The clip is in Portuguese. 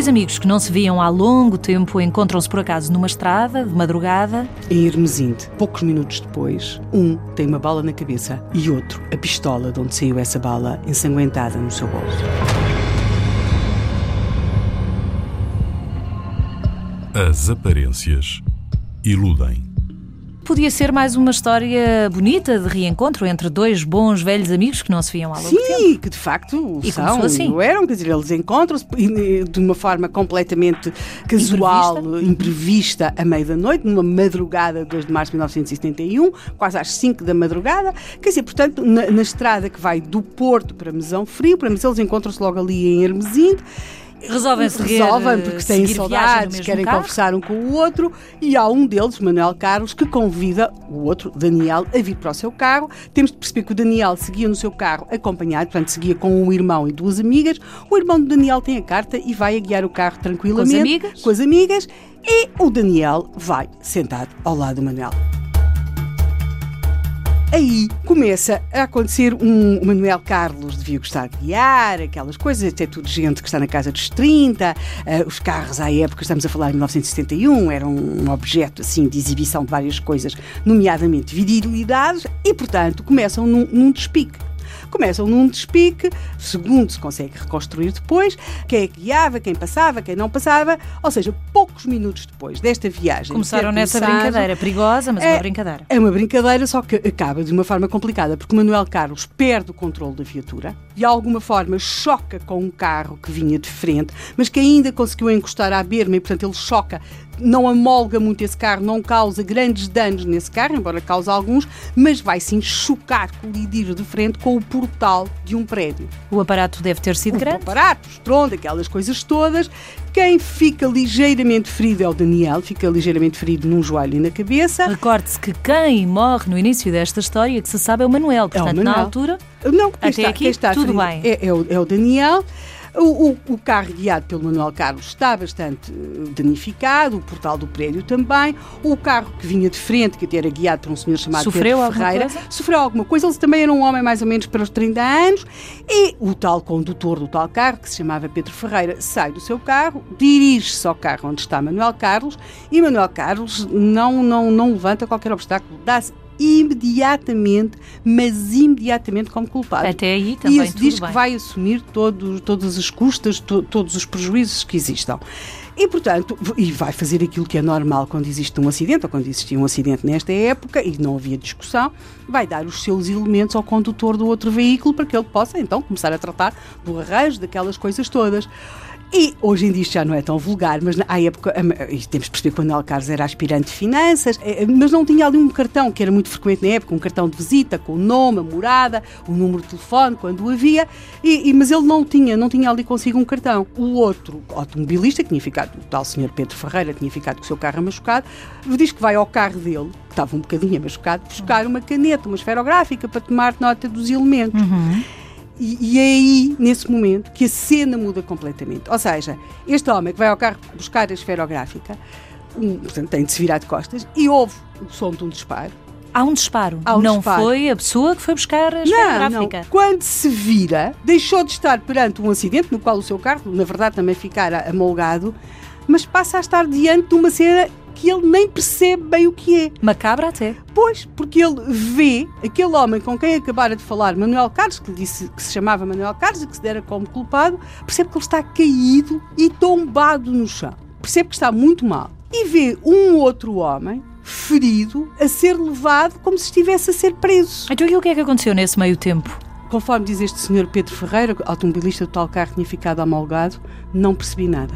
Dois amigos que não se viam há longo tempo encontram-se por acaso numa estrada, de madrugada. Em Hermesinde, poucos minutos depois, um tem uma bala na cabeça e outro a pistola de onde saiu essa bala ensanguentada no seu bolso. As aparências iludem. Podia ser mais uma história bonita de reencontro entre dois bons velhos amigos que não se viam há longo Sim, tempo. que de facto E são, assim. eram, quer dizer, eles encontram-se de uma forma completamente casual, imprevista, à meia da noite, numa madrugada de 2 de março de 1971, quase às 5 da madrugada. Quer dizer, portanto, na, na estrada que vai do Porto para Mesão Frio, para Mesão, eles encontram-se logo ali em Hermesinde. Resolvem seguir, Resolvem porque têm viagem no saudades, querem carro. conversar um com o outro e há um deles, Manuel Carlos, que convida o outro, Daniel, a vir para o seu carro. Temos de perceber que o Daniel seguia no seu carro acompanhado, portanto seguia com um irmão e duas amigas. O irmão do Daniel tem a carta e vai a guiar o carro tranquilamente. amigas? Com as amigas. E o Daniel vai sentado ao lado do Manuel. Aí começa a acontecer um Manuel Carlos devia gostar de guiar, aquelas coisas, até tudo gente que está na casa dos 30, eh, os carros à época, estamos a falar em 1971, eram um objeto assim de exibição de várias coisas, nomeadamente virilidades, e portanto começam num, num despique. Começam num despique, segundo se consegue reconstruir depois, quem é que guiava, quem passava, quem não passava, ou seja, poucos minutos depois desta viagem. Começaram nessa começado, brincadeira perigosa, mas É- uma brincadeira. é uma brincadeira, só que acaba de uma forma complicada, porque Manuel Carlos perde o controle da viatura, de alguma forma choca com um carro que vinha de frente, mas que ainda conseguiu encostar à berma e, portanto, ele choca, não amolga muito esse carro, não causa grandes danos nesse carro, embora cause alguns, mas vai sim chocar, colidir de frente com o portal de um prédio O aparato deve ter sido um grande. aparato, estrondo, aquelas coisas todas. Quem fica ligeiramente ferido é o Daniel, fica ligeiramente ferido num joelho e na cabeça. Recorde-se que quem morre no início desta história, que se sabe, é o Manuel. Portanto, na Manuel. altura, Não, Até está, aqui, está tudo ferido bem. É, é o, é o Daniel. O, o- o carro guiado pelo Manuel Carlos está bastante eh, danificado, o portal do prédio também. O carro que vinha de frente, que até era guiado por um senhor chamado Sofreu Pedro Ferreira, sofreu alguma coisa. Ele também era um homem mais ou menos para os 30 anos. E o tal condutor do tal carro, que se chamava Pedro Ferreira, sai do seu carro, dirige-se ao carro onde está Manuel Carlos e Manuel Carlos não, não, não levanta qualquer obstáculo, dá-se imediatamente, mas imediatamente como culpado. até aí E também isso tudo diz bem. que vai assumir todo, todas as custas, to- todos os prejuízos que existam. E, portanto, e vai fazer aquilo que é normal quando existe um acidente, ou quando existia um acidente nesta época, e não havia discussão, vai dar os seus elementos ao condutor do outro veículo para que ele possa, então, começar a tratar do arranjo, daquelas coisas todas. E hoje em dia isto já não é tão vulgar, mas à época, e temos de perceber que o Manuel Carlos era aspirante de finanças, eh, mas não tinha ali um cartão que era muito frequente na época, um cartão de visita com o nome, a morada, o número de telefone, quando o havia, e, e- mas ele não tinha, não tinha ali consigo um cartão. O outro automobilista, que tinha ficado, o tal senhor Pedro Ferreira, tinha ficado com o seu carro machucado, diz que vai ao carro dele, que estava um bocadinho machucado, buscar uma caneta, uma esferográfica para tomar nota dos elementos. E, e é aí, nesse momento, que a cena muda completamente. Ou seja, este homem que vai ao carro buscar a esferográfica, um, portanto, tem de se virar de costas e ouve o som de um disparo. Há um disparo. Há um não disparo. foi a pessoa que foi buscar a Não, esferográfica. não. Quando se vira, deixou de estar perante um acidente no qual o seu carro, na verdade, também ficara amolgado, mas passa a estar diante de uma cena que ele nem percebe bem o que é. Macabra até. Pois, porque ele vê aquele homem com quem acabara de falar, Manuel Carlos, que lhe disse que se chamava Manuel Carlos e que se dera como culpado, percebe que ele está caído e tombado no chão. Percebe que está muito mal. E vê um outro homem ferido a ser levado como se estivesse a ser preso. Então e o que é que aconteceu nesse meio tempo? Conforme diz este senhor Pedro Ferreira, automobilista do tal carro que tinha ficado amolgado, não percebi nada.